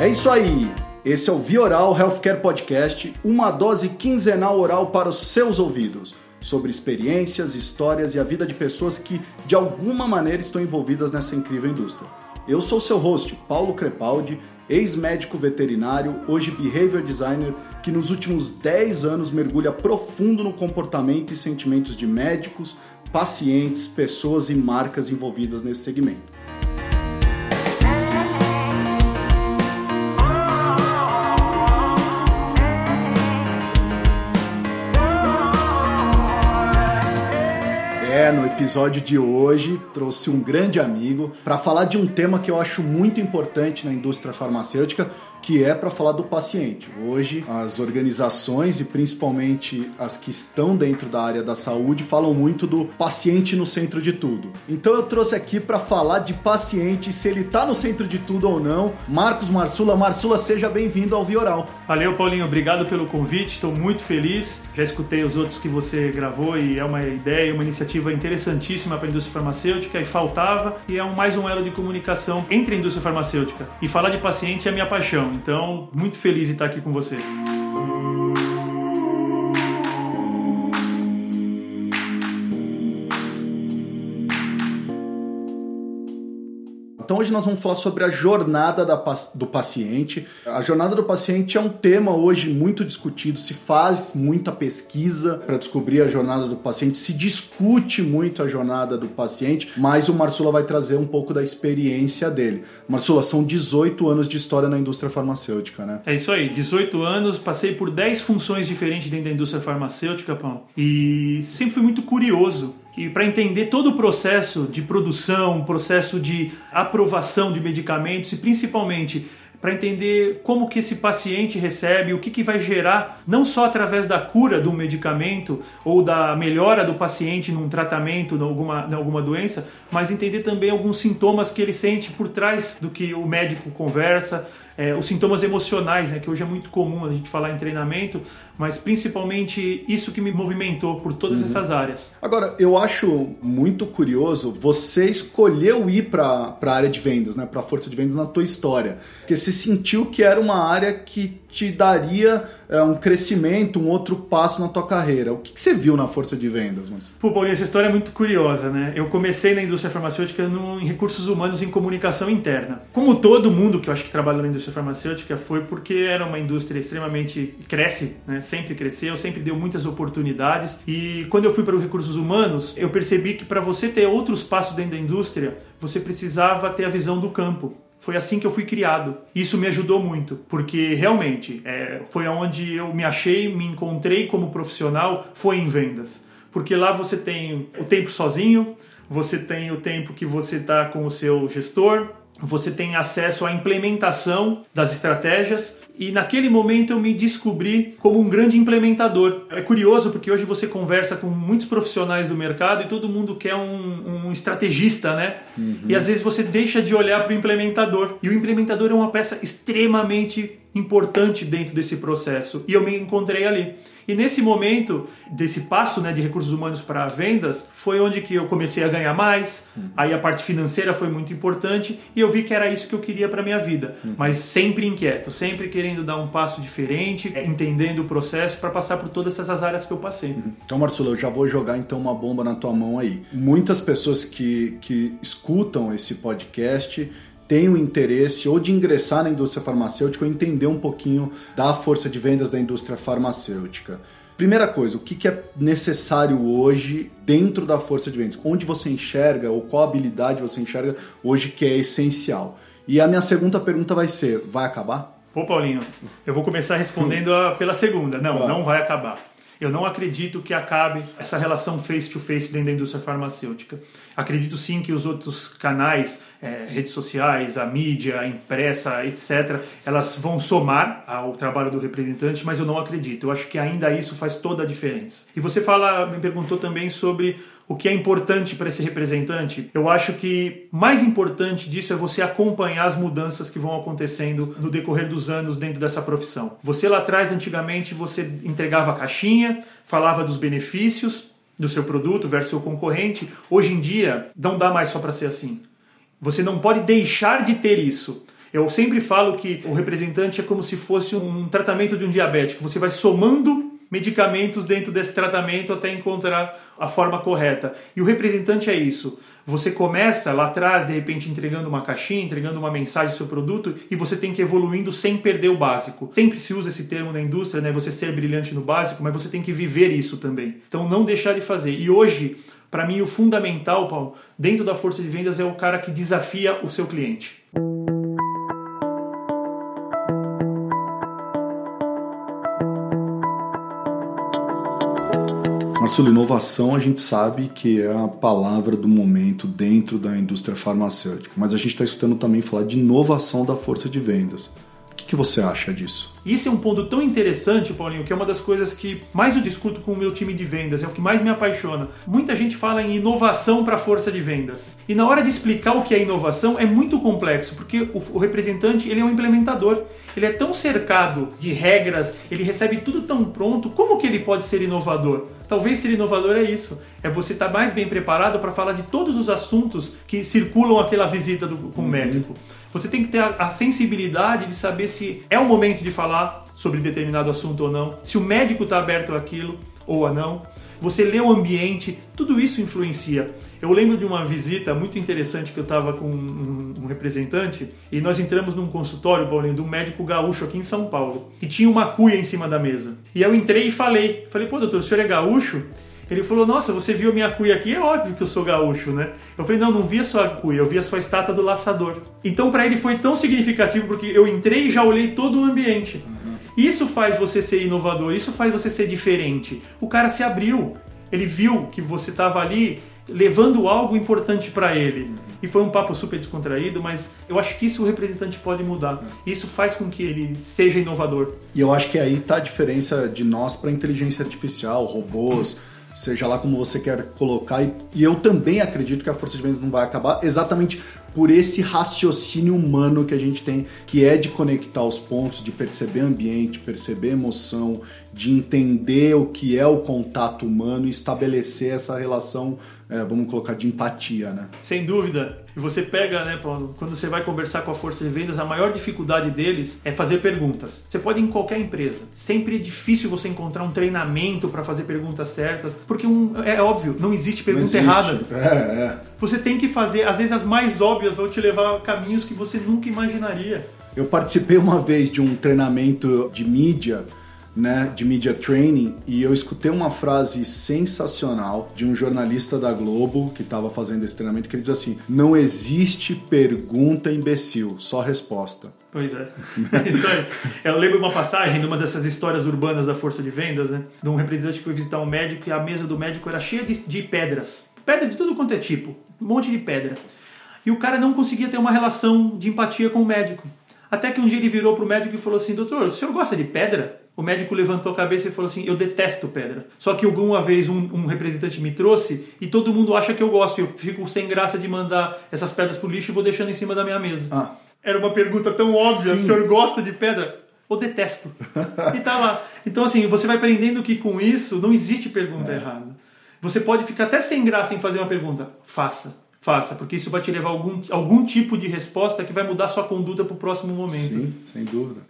É isso aí. Esse é o Vioral Healthcare Podcast, uma dose quinzenal oral para os seus ouvidos, sobre experiências, histórias e a vida de pessoas que de alguma maneira estão envolvidas nessa incrível indústria. Eu sou seu host, Paulo Crepaldi, ex-médico veterinário, hoje behavior designer, que nos últimos 10 anos mergulha profundo no comportamento e sentimentos de médicos, pacientes, pessoas e marcas envolvidas nesse segmento. No episódio de hoje trouxe um grande amigo para falar de um tema que eu acho muito importante na indústria farmacêutica, que é para falar do paciente. Hoje, as organizações e principalmente as que estão dentro da área da saúde falam muito do paciente no centro de tudo. Então eu trouxe aqui para falar de paciente, se ele está no centro de tudo ou não. Marcos Marsula, Marsula, seja bem-vindo ao Vioral. Valeu, Paulinho, obrigado pelo convite. Estou muito feliz. Já escutei os outros que você gravou e é uma ideia, uma iniciativa interessantíssima para a indústria farmacêutica e faltava e é um, mais um elo de comunicação entre a indústria farmacêutica. E falar de paciente é minha paixão. Então, muito feliz de estar aqui com você. Então hoje nós vamos falar sobre a jornada da, do paciente. A jornada do paciente é um tema hoje muito discutido, se faz muita pesquisa para descobrir a jornada do paciente, se discute muito a jornada do paciente, mas o Marsula vai trazer um pouco da experiência dele. Marsula, são 18 anos de história na indústria farmacêutica, né? É isso aí, 18 anos, passei por 10 funções diferentes dentro da indústria farmacêutica, Pão, e sempre fui muito curioso que para entender todo o processo de produção, processo de aprovação de medicamentos e principalmente para entender como que esse paciente recebe, o que, que vai gerar, não só através da cura do medicamento ou da melhora do paciente num tratamento, em alguma, em alguma doença, mas entender também alguns sintomas que ele sente por trás do que o médico conversa, é, os sintomas emocionais, né, que hoje é muito comum a gente falar em treinamento, mas principalmente isso que me movimentou por todas uhum. essas áreas. Agora, eu acho muito curioso, você escolheu ir para a área de vendas, né, para a força de vendas na tua história, porque você sentiu que era uma área que te daria é, um crescimento, um outro passo na tua carreira. O que, que você viu na força de vendas? Mas? Pô, Paulinho, essa história é muito curiosa, né? Eu comecei na indústria farmacêutica no, em recursos humanos em comunicação interna. Como todo mundo que eu acho que trabalha na indústria farmacêutica foi porque era uma indústria extremamente cresce, né? Sempre cresceu, sempre deu muitas oportunidades. E quando eu fui para os recursos humanos, eu percebi que para você ter outros passos dentro da indústria, você precisava ter a visão do campo. Foi assim que eu fui criado. Isso me ajudou muito, porque realmente é, foi onde eu me achei, me encontrei como profissional, foi em vendas. Porque lá você tem o tempo sozinho, você tem o tempo que você está com o seu gestor, você tem acesso à implementação das estratégias e naquele momento eu me descobri como um grande implementador. É curioso porque hoje você conversa com muitos profissionais do mercado e todo mundo quer um, um estrategista, né? Uhum. E às vezes você deixa de olhar para o implementador. E o implementador é uma peça extremamente importante dentro desse processo. E eu me encontrei ali. E nesse momento desse passo né, de recursos humanos para vendas, foi onde que eu comecei a ganhar mais. Uhum. Aí a parte financeira foi muito importante e eu vi que era isso que eu queria para minha vida. Uhum. Mas sempre inquieto, sempre querendo dar um passo diferente, entendendo o processo para passar por todas essas áreas que eu passei. Uhum. Então, Marcelo, eu já vou jogar então uma bomba na tua mão aí. Muitas pessoas que, que escutam esse podcast tem o interesse ou de ingressar na indústria farmacêutica ou entender um pouquinho da força de vendas da indústria farmacêutica. Primeira coisa, o que é necessário hoje dentro da força de vendas? Onde você enxerga ou qual habilidade você enxerga hoje que é essencial? E a minha segunda pergunta vai ser: vai acabar? Pô, Paulinho, eu vou começar respondendo a, pela segunda. Não, claro. não vai acabar. Eu não acredito que acabe essa relação face-to-face -face dentro da indústria farmacêutica. Acredito sim que os outros canais, é, redes sociais, a mídia, a impressa, etc., elas vão somar ao trabalho do representante, mas eu não acredito. Eu acho que ainda isso faz toda a diferença. E você fala, me perguntou também sobre o que é importante para esse representante? Eu acho que mais importante disso é você acompanhar as mudanças que vão acontecendo no decorrer dos anos dentro dessa profissão. Você lá atrás, antigamente, você entregava a caixinha, falava dos benefícios do seu produto versus seu concorrente. Hoje em dia, não dá mais só para ser assim. Você não pode deixar de ter isso. Eu sempre falo que o representante é como se fosse um tratamento de um diabético. Você vai somando medicamentos dentro desse tratamento até encontrar a forma correta. E o representante é isso. Você começa lá atrás, de repente, entregando uma caixinha, entregando uma mensagem do seu produto e você tem que ir evoluindo sem perder o básico. Sempre se usa esse termo na indústria, né? Você ser brilhante no básico, mas você tem que viver isso também. Então, não deixar de fazer. E hoje, para mim, o fundamental, Paulo, dentro da força de vendas é o cara que desafia o seu cliente. Marcelo, inovação a gente sabe que é a palavra do momento dentro da indústria farmacêutica, mas a gente está escutando também falar de inovação da força de vendas. O que, você acha disso? Isso é um ponto tão interessante, Paulinho, que é uma das coisas que mais eu discuto com o meu time de vendas, é o que mais me apaixona. Muita gente fala em inovação para força de vendas. E na hora de explicar o que é inovação é muito complexo, porque o, o representante ele é um implementador. Ele é tão cercado de regras, ele recebe tudo tão pronto, como que ele pode ser inovador? Talvez ser inovador é isso, é você estar tá mais bem preparado para falar de todos os assuntos que circulam aquela visita do, com o uhum. médico. Você tem que ter a, a sensibilidade de saber se é o momento de falar sobre determinado assunto ou não, se o médico está aberto àquilo ou a não. Você lê o ambiente, tudo isso influencia. Eu lembro de uma visita muito interessante que eu estava com um, um, representante e nós entramos num consultório, Paulinho, de um médico gaúcho aqui em São Paulo, que tinha uma cuia em cima da mesa. E eu entrei e falei, falei, pô doutor, o senhor é gaúcho? Ele falou: Nossa, você viu a minha cuia aqui? É óbvio que eu sou gaúcho, né? Eu falei: Não, não vi a sua cuia, eu vi a sua estátua do laçador. Então, para ele foi tão significativo porque eu entrei e já olhei todo o ambiente. Isso faz você ser inovador, isso faz você ser diferente. O cara se abriu, ele viu que você estava ali levando algo importante para ele. E foi um papo super descontraído, mas eu acho que isso o representante pode mudar. Isso faz com que ele seja inovador. E eu acho que aí está a diferença de nós para inteligência artificial, robôs seja lá como você quer colocar. E, eu também acredito que a força de vendas não vai acabar exatamente por esse raciocínio humano que a gente tem, que é de conectar os pontos, de perceber ambiente, perceber emoção, de entender o que é o contato humano e estabelecer essa relação, é, vamos colocar, de empatia, né? Sem dúvida. E você pega, né, Paulo, quando você vai conversar com a força de vendas, a maior dificuldade deles é fazer perguntas. Você pode ir em qualquer empresa. Sempre é difícil você encontrar um treinamento para fazer perguntas certas, porque um, é óbvio, não existe pergunta não existe. errada. É, é. Você tem que fazer, às vezes as mais óbvias vão te levar a caminhos que você nunca imaginaria. Eu participei uma vez de um treinamento de mídia né, de media training e eu escutei uma frase sensacional de um jornalista da Globo que estava fazendo esse treinamento que ele diz assim: não existe pergunta imbecil, só resposta. Pois é. Isso aí. Eu lembro uma passagem de uma dessas histórias urbanas da força de vendas, né? De um representante que foi visitar um médico e a mesa do médico era cheia de, de pedras. Pedra de tudo quanto é tipo. Um monte de pedra. E o cara não conseguia ter uma relação de empatia com o médico. Até que um dia ele virou pro médico e falou assim: Doutor, o senhor gosta de pedra? O médico levantou a cabeça e falou assim: Eu detesto pedra. Só que alguma vez um, um, representante me trouxe e todo mundo acha que eu gosto. E eu fico sem graça de mandar essas pedras pro lixo e vou deixando em cima da minha mesa. Ah. Era uma pergunta tão óbvia: Sim. O senhor gosta de pedra? Ou detesto. e tá lá. Então, assim, você vai aprendendo que com isso não existe pergunta é. errada. Você pode ficar até sem graça em fazer uma pergunta. Faça faça, porque isso vai te levar a algum, algum tipo de resposta que vai mudar sua conduta para o próximo momento. Sim, sem dúvida.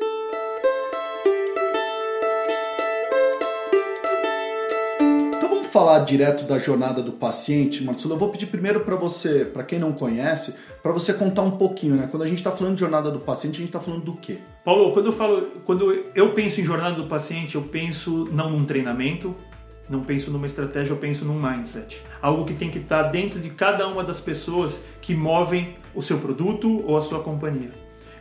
Falar direto da jornada do paciente, Marcelo. Eu vou pedir primeiro para você, para quem não conhece, para você contar um pouquinho, né? Quando a gente está falando de jornada do paciente, a gente está falando do quê? Paulo, quando eu falo, quando eu penso em jornada do paciente, eu penso não num treinamento, não penso numa estratégia, eu penso num mindset. Algo que tem que estar dentro de cada uma das pessoas que movem o seu produto ou a sua companhia.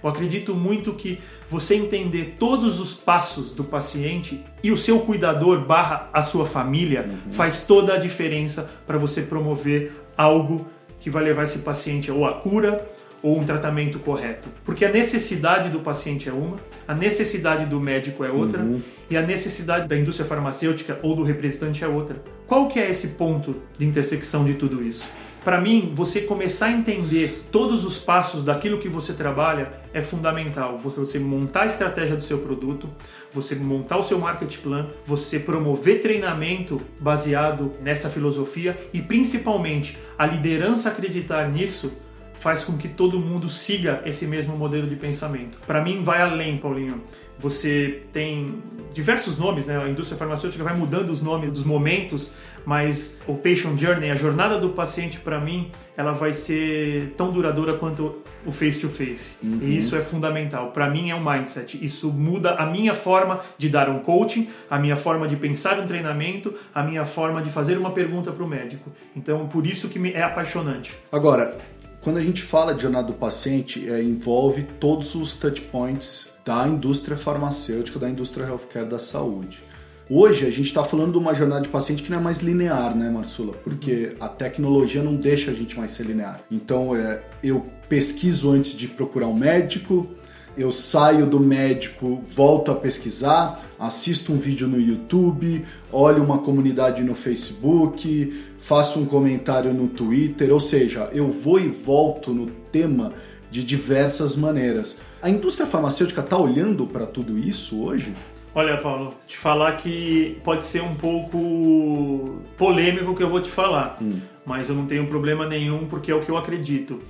Eu acredito muito que você entender todos os passos do paciente e o seu cuidador barra a sua família uhum. faz toda a diferença para você promover algo que vai levar esse paciente ou à cura ou um tratamento correto. Porque a necessidade do paciente é uma, a necessidade do médico é outra uhum. e a necessidade da indústria farmacêutica ou do representante é outra. Qual que é esse ponto de intersecção de tudo isso? Para mim, você começar a entender todos os passos daquilo que você trabalha é fundamental. Você montar a estratégia do seu produto, você montar o seu market plan, você promover treinamento baseado nessa filosofia e principalmente a liderança acreditar nisso faz com que todo mundo siga esse mesmo modelo de pensamento. Para mim, vai além, Paulinho. Você tem diversos nomes, né? A indústria farmacêutica vai mudando os nomes dos momentos, mas o patient journey, a jornada do paciente, para mim, ela vai ser tão duradoura quanto o face to face. Uhum. E isso é fundamental. Para mim é um mindset. Isso muda a minha forma de dar um coaching, a minha forma de pensar um treinamento, a minha forma de fazer uma pergunta para o médico. Então, por isso que é apaixonante. Agora, quando a gente fala de jornada do paciente, é, envolve todos os touch points da indústria farmacêutica, da indústria healthcare da saúde. Hoje a gente está falando de uma jornada de paciente que não é mais linear, né, Marsula? Porque a tecnologia não deixa a gente mais ser linear. Então é, eu pesquiso antes de procurar um médico, eu saio do médico, volto a pesquisar, assisto um vídeo no YouTube, olho uma comunidade no Facebook, faço um comentário no Twitter, ou seja, eu vou e volto no tema de diversas maneiras. A indústria farmacêutica está olhando para tudo isso hoje? Olha, Paulo, te falar que pode ser um pouco polêmico o que eu vou te falar, hum. mas eu não tenho problema nenhum porque é o que eu acredito.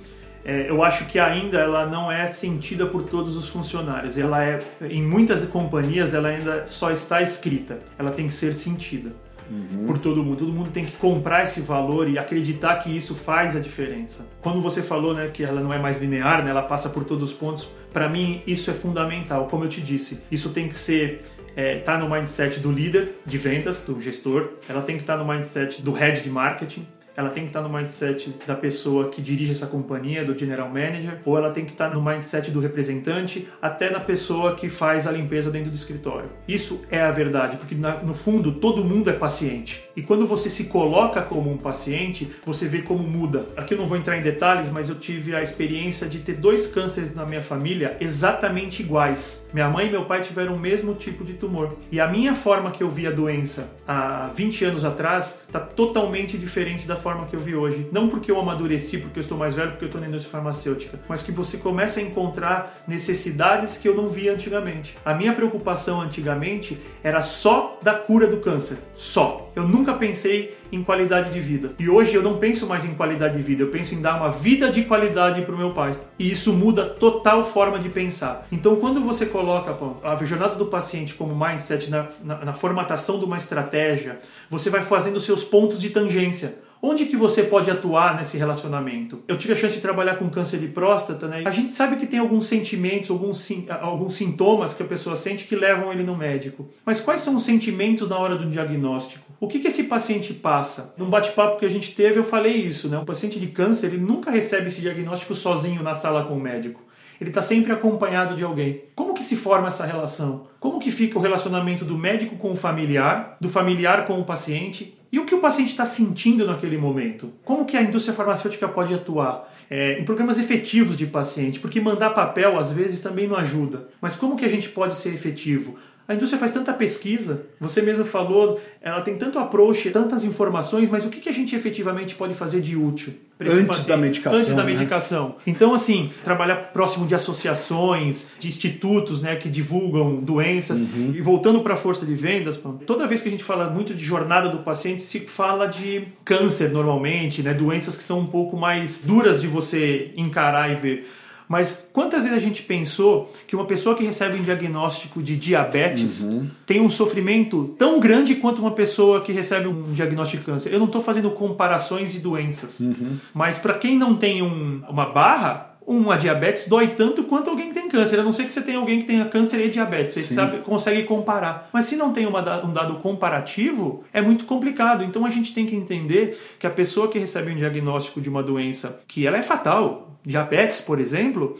É, eu acho que ainda ela não é sentida por todos os funcionários. Ela é, em muitas companhias, ela ainda só está escrita. Ela tem que ser sentida uhum. por todo mundo. Todo mundo tem que comprar esse valor e acreditar que isso faz a diferença. Quando você falou, né, que ela não é mais linear, né, ela passa por todos os pontos. Para mim, isso é fundamental. Como eu te disse, isso tem que ser é, tá no mindset do líder de vendas, do gestor. Ela tem que estar tá no mindset do head de marketing ela tem que estar no mindset da pessoa que dirige essa companhia, do general manager, ou ela tem que estar no mindset do representante, até na pessoa que faz a limpeza dentro do escritório. Isso é a verdade, porque no fundo todo mundo é paciente. E quando você se coloca como um paciente, você vê como muda. Aqui eu não vou entrar em detalhes, mas eu tive a experiência de ter dois cânceres na minha família exatamente iguais. Minha mãe e meu pai tiveram o mesmo tipo de tumor. E a minha forma que eu vi a doença há 20 anos atrás está totalmente diferente da forma que eu vi hoje. Não porque eu amadureci, porque eu estou mais velho, porque eu estou na indústria farmacêutica, mas que você começa a encontrar necessidades que eu não via antigamente. A minha preocupação antigamente era só da cura do câncer. Só. Eu nunca pensei em qualidade de vida. E hoje eu não penso mais em qualidade de vida, eu penso em dar uma vida de qualidade para o meu pai. E isso muda total forma de pensar. Então, quando você coloca a jornada do paciente como mindset na, na, na formatação de uma estratégia, você vai fazendo seus pontos de tangência. Onde que você pode atuar nesse relacionamento? Eu tive a chance de trabalhar com câncer de próstata, né? A gente sabe que tem alguns sentimentos, alguns, alguns sintomas que a pessoa sente que levam ele no médico. Mas quais são os sentimentos na hora do diagnóstico? O que, que esse paciente passa? Num bate-papo que a gente teve, eu falei isso, né? O paciente de câncer, ele nunca recebe esse diagnóstico sozinho na sala com o médico ele está sempre acompanhado de alguém. Como que se forma essa relação? Como que fica o relacionamento do médico com o familiar, do familiar com o paciente e o que o paciente está sentindo naquele momento? Como que a indústria farmacêutica pode atuar? É, em programas efetivos de paciente, porque mandar papel às vezes também não ajuda. Mas como que a gente pode ser efetivo? A indústria faz tanta pesquisa, você mesmo falou, ela tem tanto approach, tantas informações, mas o que a gente efetivamente pode fazer de útil? Antes da medicação. Antes da né? medicação. Então, assim, trabalhar próximo de associações, de institutos né, que divulgam doenças. Uhum. E voltando para a força de vendas, toda vez que a gente fala muito de jornada do paciente, se fala de câncer normalmente, né, doenças que são um pouco mais duras de você encarar e ver. Mas quantas vezes a gente pensou que uma pessoa que recebe um diagnóstico de diabetes uhum. tem um sofrimento tão grande quanto uma pessoa que recebe um diagnóstico de câncer? Eu não estou fazendo comparações de doenças, uhum. mas para quem não tem um, uma barra, uma diabetes dói tanto quanto alguém que tem câncer. A não ser que você tenha alguém que tenha câncer e diabetes. Você sabe, consegue comparar. Mas se não tem uma, um dado comparativo, é muito complicado. Então a gente tem que entender que a pessoa que recebe um diagnóstico de uma doença que ela é fatal, diabetes, por exemplo,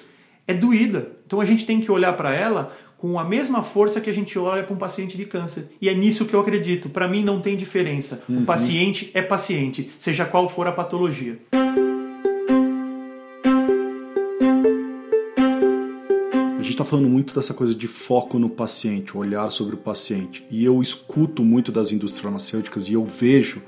é doída. Então a gente tem que olhar para ela com a mesma força que a gente olha para um paciente de câncer. E é nisso que eu acredito. Para mim não tem diferença. Uhum. O paciente é paciente, seja qual for a patologia. Está falando muito dessa coisa de foco no paciente, olhar sobre o paciente. E eu escuto muito das indústrias farmacêuticas e eu vejo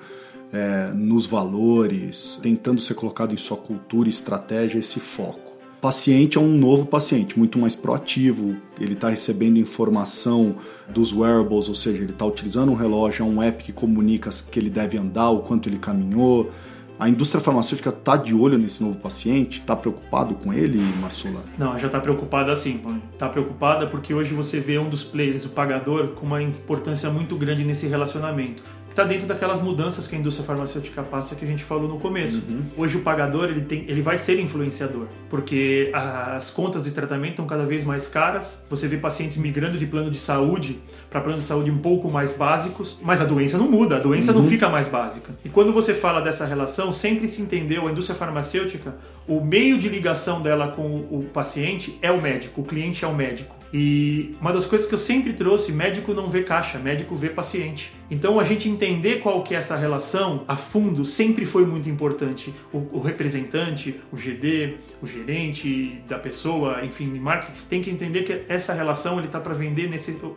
é, nos valores, tentando ser colocado em sua cultura e estratégia esse foco. Paciente é um novo paciente, muito mais proativo, ele está recebendo informação dos wearables, ou seja, ele está utilizando um relógio, é um app que comunica que ele deve andar, o quanto ele caminhou, A indústria farmacêutica está de olho nesse novo paciente? Está preocupado com ele, Marsula? Não, já está preocupada sim, Está preocupada porque hoje você vê um dos players, o pagador, com uma importância muito grande nesse relacionamento está dentro daquelas mudanças que a indústria farmacêutica passa que a gente falou no começo. Uhum. Hoje o pagador ele, tem, ele vai ser influenciador, porque as contas de tratamento estão cada vez mais caras. Você vê pacientes migrando de plano de saúde para plano de saúde um pouco mais básicos, mas a doença não muda, a doença uhum. não fica mais básica. E quando você fala dessa relação, sempre se entendeu a indústria farmacêutica, o meio de ligação dela com o paciente é o médico, o cliente é o médico. E uma das coisas que eu sempre trouxe, médico não vê caixa, médico vê paciente. Então a gente entender qual que é essa relação a fundo sempre foi muito importante. O, o representante, o GD, o gerente da pessoa, enfim, marketing, tem que entender que essa relação ele está para vender,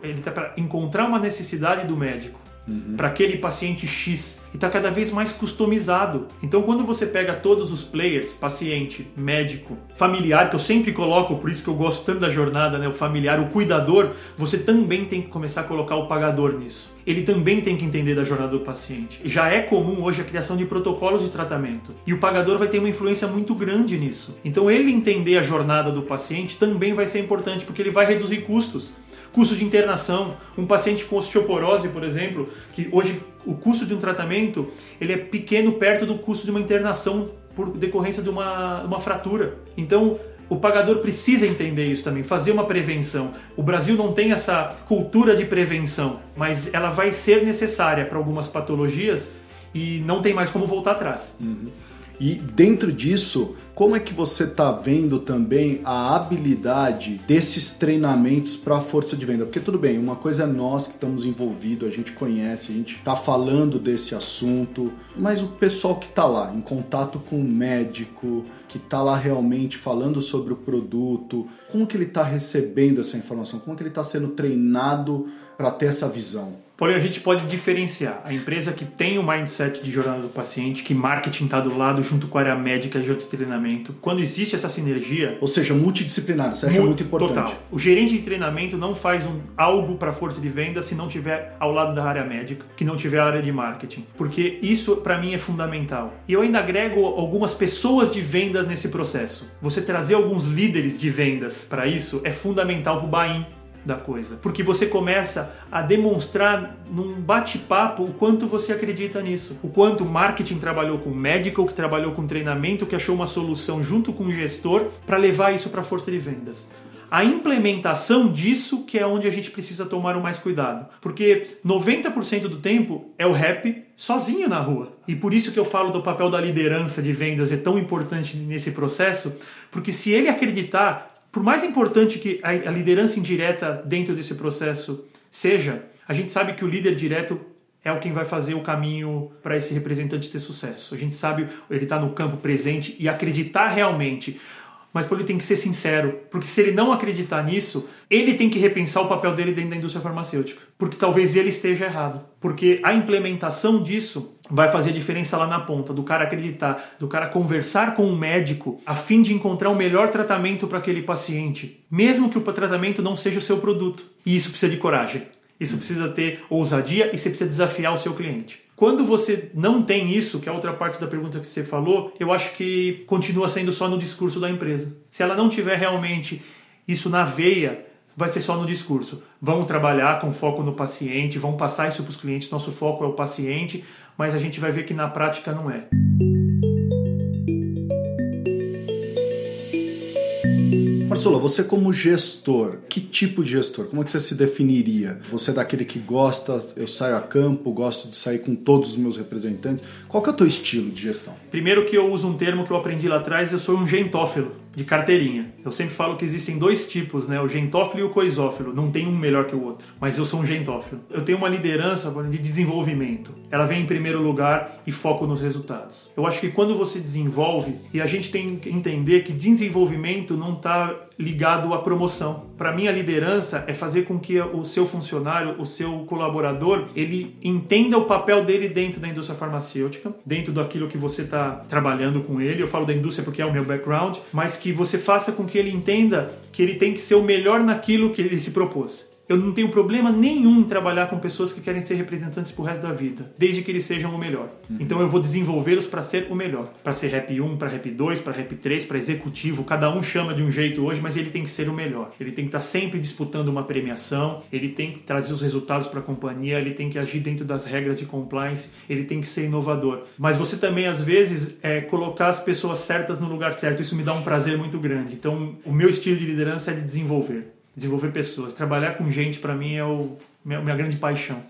ele está para encontrar uma necessidade do médico uhum. para aquele paciente X e está cada vez mais customizado. Então, quando você pega todos os players, paciente, médico, familiar, que eu sempre coloco, por isso que eu gosto tanto da jornada, né, o familiar, o cuidador, você também tem que começar a colocar o pagador nisso. Ele também tem que entender da jornada do paciente. Já é comum hoje a criação de protocolos de tratamento. E o pagador vai ter uma influência muito grande nisso. Então, ele entender a jornada do paciente também vai ser importante, porque ele vai reduzir custos custo de internação. Um paciente com osteoporose, por exemplo, que hoje o custo de um tratamento ele é pequeno perto do custo de uma internação por decorrência de uma, uma fratura. Então, o pagador precisa entender isso também, fazer uma prevenção. O Brasil não tem essa cultura de prevenção, mas ela vai ser necessária para algumas patologias e não tem mais como voltar atrás. Uhum. E dentro disso, como é que você está vendo também a habilidade desses treinamentos para a força de venda? Porque tudo bem, uma coisa é nós que estamos envolvidos, a gente conhece, a gente está falando desse assunto, mas o pessoal que está lá, em contato com o médico, que está lá realmente falando sobre o produto, como que ele está recebendo essa informação? Como que ele está sendo treinado para ter essa visão? Porém, a gente pode diferenciar a empresa que tem o mindset de jornada do paciente, que marketing está do lado junto com a área médica de treinamento. Quando existe essa sinergia. Ou seja, multidisciplinar, isso é muito importante. Total. O gerente de treinamento não faz um, algo para a força de venda se não tiver ao lado da área médica, que não tiver a área de marketing. Porque isso, para mim, é fundamental. E eu ainda agrego algumas pessoas de venda nesse processo. Você trazer alguns líderes de vendas para isso é fundamental para o buy da coisa. Porque você começa a demonstrar num bate-papo o quanto você acredita nisso. O quanto marketing trabalhou com médico, que trabalhou com treinamento, que achou uma solução junto com o gestor para levar isso para a força de vendas a implementação disso que é onde a gente precisa tomar o mais cuidado. Porque 90% do tempo é o rap sozinho na rua. E por isso que eu falo do papel da liderança de vendas é tão importante nesse processo, porque se ele acreditar por mais importante que a liderança indireta dentro desse processo seja, a gente sabe que o líder direto é o quem vai fazer o caminho para esse representante ter sucesso. A gente sabe ele está no campo presente e acreditar realmente mas ele tem que ser sincero, porque se ele não acreditar nisso, ele tem que repensar o papel dele dentro da indústria farmacêutica, porque talvez ele esteja errado, porque a implementação disso vai fazer diferença lá na ponta, do cara acreditar, do cara conversar com o médico a fim de encontrar o melhor tratamento para aquele paciente, mesmo que o tratamento não seja o seu produto. E isso precisa de coragem. Isso precisa ter ousadia e você precisa desafiar o seu cliente. Quando você não tem isso, que é a outra parte da pergunta que você falou, eu acho que continua sendo só no discurso da empresa. Se ela não tiver realmente isso na veia, vai ser só no discurso. Vamos trabalhar com foco no paciente, vamos passar isso para os clientes, nosso foco é o paciente, mas a gente vai ver que na prática não é. Marcelo, você como gestor, que tipo de gestor? Como é que você se definiria? Você é daquele que gosta, eu saio a campo, gosto de sair com todos os meus representantes. Qual que é o teu estilo de gestão? Primeiro que eu uso um termo que eu aprendi lá atrás, eu sou um gentófilo de carteirinha. Eu sempre falo que existem dois tipos, né? O gentófilo e o coisófilo. Não tem um melhor que o outro, mas eu sou um gentófilo. Eu tenho uma liderança de desenvolvimento. Ela vem em primeiro lugar e foco nos resultados. Eu acho que quando você desenvolve, e a gente tem que entender que desenvolvimento não está ligado à promoção. Para mim, a liderança é fazer com que o seu funcionário, o seu colaborador, ele entenda o papel dele dentro da indústria farmacêutica, dentro daquilo que você está trabalhando com ele. Eu falo da indústria porque é o meu background, mas que você faça com que ele entenda que ele tem que ser o melhor naquilo que ele se propôs. Eu não tenho problema nenhum em trabalhar com pessoas que querem ser representantes pro resto da vida, desde que eles sejam o melhor. Uhum. Então eu vou desenvolvê-los para ser o melhor, para ser rap 1, para rap 2, para rap 3, para executivo, cada um chama de um jeito hoje, mas ele tem que ser o melhor. Ele tem que estar tá sempre disputando uma premiação, ele tem que trazer os resultados para a companhia, ele tem que agir dentro das regras de compliance, ele tem que ser inovador. Mas você também às vezes é colocar as pessoas certas no lugar certo. Isso me dá um prazer muito grande. Então, o meu estilo de liderança é de desenvolver desenvolver pessoas. Trabalhar com gente, para mim, é o, minha, minha grande paixão.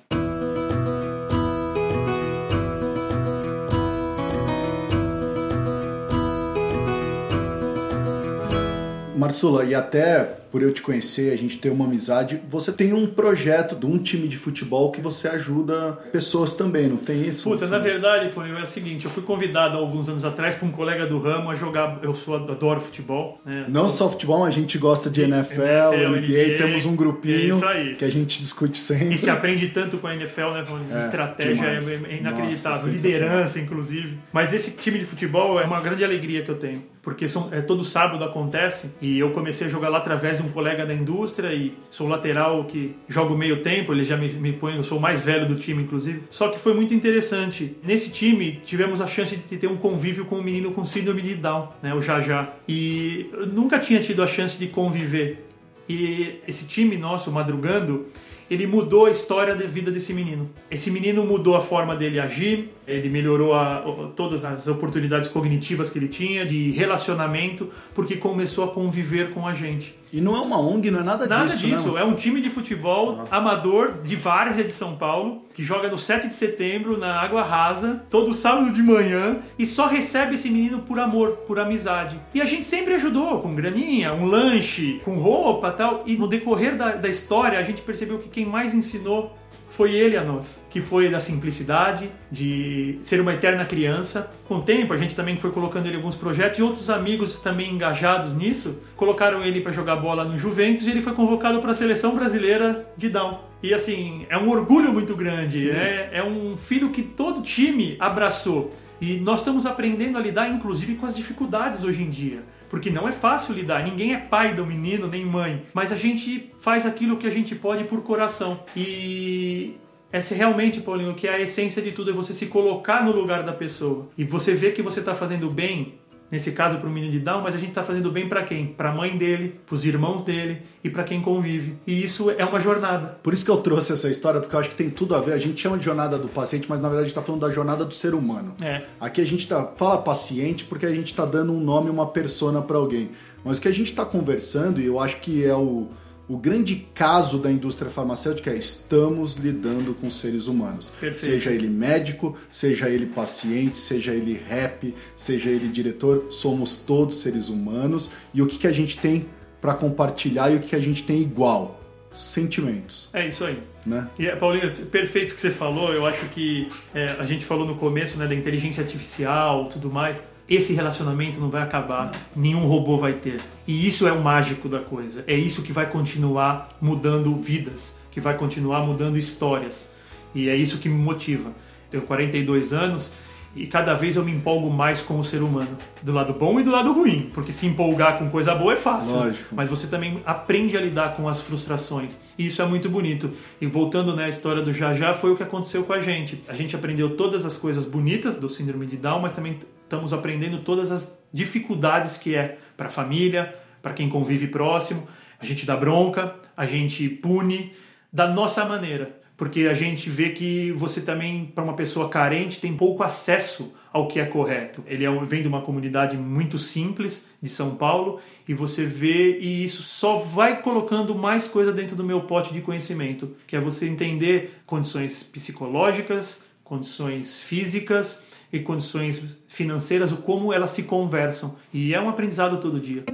Marsula, e até por eu te conhecer, a gente ter uma amizade, você tem um projeto de um time de futebol que você ajuda pessoas também, não tem isso? Puta, na verdade, Paulinho, é o seguinte, eu fui convidado alguns anos atrás por um colega do ramo a jogar, eu sou, adoro futebol. Né? Não sou... só futebol, a gente gosta de NFL, NFL NBA, NBA, temos um grupinho que a gente discute sempre. E se aprende tanto com a NFL, né? É, Estratégia é, é inacreditável, Nossa, liderança, inclusive. Mas esse time de futebol é uma grande alegria que eu tenho, porque são, é, todo sábado acontece e eu comecei a jogar lá através de um colega da indústria e sou lateral que jogo meio tempo, ele já me, me põe, eu sou o mais velho do time, inclusive. Só que foi muito interessante. Nesse time, tivemos a chance de ter um convívio com um menino com síndrome de Down, né, o Jajá. E eu nunca tinha tido a chance de conviver. E esse time nosso, Madrugando, ele mudou a história da vida desse menino. Esse menino mudou a forma dele agir, ele melhorou a, todas as oportunidades cognitivas que ele tinha, de relacionamento, porque começou a conviver com a gente. E não é uma ONG, não é nada, nada disso. Nada disso, né? é um time de futebol ah. amador de várzea de São Paulo, que joga no 7 de setembro na Água Rasa, todo sábado de manhã, e só recebe esse menino por amor, por amizade. E a gente sempre ajudou, com graninha, um lanche, com roupa tal. E no decorrer da, da história, a gente percebeu que quem mais ensinou foi ele a nós, que foi da simplicidade, de ser uma eterna criança. Com o tempo, a gente também foi colocando ele em alguns projetos e outros amigos também engajados nisso colocaram ele para jogar bola no Juventus e ele foi convocado para a seleção brasileira de Down. E assim, é um orgulho muito grande, é, é um filho que todo time abraçou. E nós estamos aprendendo a lidar, inclusive, com as dificuldades hoje em dia porque não é fácil lidar. Ninguém é pai do menino nem mãe, mas a gente faz aquilo que a gente pode por coração. E essa é realmente, Paulinho, que é a essência de tudo é você se colocar no lugar da pessoa e você vê que você está fazendo bem nesse caso para o menino de Down, mas a gente está fazendo bem para quem? Para a mãe dele, para os irmãos dele e para quem convive. E isso é uma jornada. Por isso que eu trouxe essa história, porque eu acho que tem tudo a ver. A gente chama de jornada do paciente, mas na verdade a gente está falando da jornada do ser humano. É. Aqui a gente tá, fala paciente porque a gente está dando um nome, uma persona para alguém. Mas o que a gente está conversando, e eu acho que é o o grande caso da indústria farmacêutica é estamos lidando com seres humanos. Perfeito. Seja ele médico, seja ele paciente, seja ele rap, seja ele diretor, somos todos seres humanos. E o que, que a gente tem para compartilhar e o que, que a gente tem igual? Sentimentos. É isso aí. Né? E, Paulinho, perfeito o que você falou. Eu acho que é, a gente falou no começo né, da inteligência artificial tudo mais esse relacionamento não vai acabar, nenhum robô vai ter. E isso é o mágico da coisa. É isso que vai continuar mudando vidas, que vai continuar mudando histórias. E é isso que me motiva. Tenho 42 anos e cada vez eu me empolgo mais com o ser humano, do lado bom e do lado ruim, porque se empolgar com coisa boa é fácil, Lógico. mas você também aprende a lidar com as frustrações. E isso é muito bonito. E voltando na né, história do Já Já, foi o que aconteceu com a gente. A gente aprendeu todas as coisas bonitas do síndrome de Down, mas também estamos aprendendo todas as dificuldades que é para a família, para quem convive próximo. A gente dá bronca, a gente pune da nossa maneira, porque a gente vê que você também, para uma pessoa carente, tem pouco acesso ao que é correto. Ele é, vem de uma comunidade muito simples de São Paulo e você vê e isso só vai colocando mais coisa dentro do meu pote de conhecimento, que é você entender condições psicológicas, condições físicas e condições financeiras, o como elas se conversam. E é um aprendizado todo dia.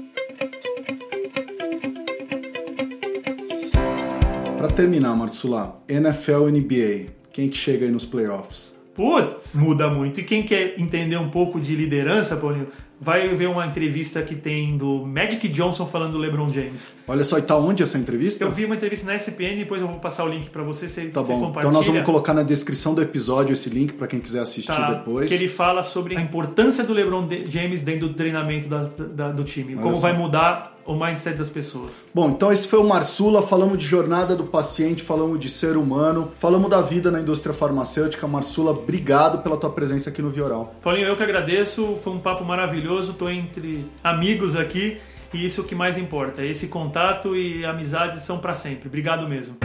Para terminar, Marsula, NFL NBA, quem que chega aí nos playoffs? Putz, muda muito. E quem quer entender um pouco de liderança, Paulinho, vai ver uma entrevista que tem do Magic Johnson falando do LeBron James. Olha só, e tá onde essa entrevista? Eu vi uma entrevista na SPN, depois eu vou passar o link para você, você, tá você bom. compartilha. Então nós vamos colocar na descrição do episódio esse link para quem quiser assistir tá, depois. Que ele fala sobre a importância do LeBron James dentro do treinamento da, da, do time, Olha como vai mudar o mindset das pessoas. Bom, então esse foi o Marsula, falamos de jornada do paciente, falamos de ser humano, falamos da vida na indústria farmacêutica. Marsula, obrigado pela tua presença aqui no Vioral. Paulinho, eu que agradeço, foi um papo maravilhoso, tô entre amigos aqui e isso é o que mais importa. Esse contato e amizades são para sempre. Obrigado mesmo.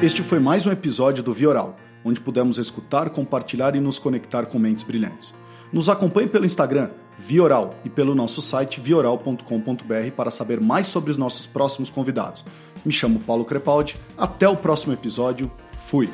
Este foi mais um episódio do Vioral, onde pudemos escutar, compartilhar e nos conectar com mentes brilhantes. Nos acompanhe pelo Instagram, Vioral, e pelo nosso site vioral.com.br para saber mais sobre os nossos próximos convidados. Me chamo Paulo Crepaldi, até o próximo episódio, fui!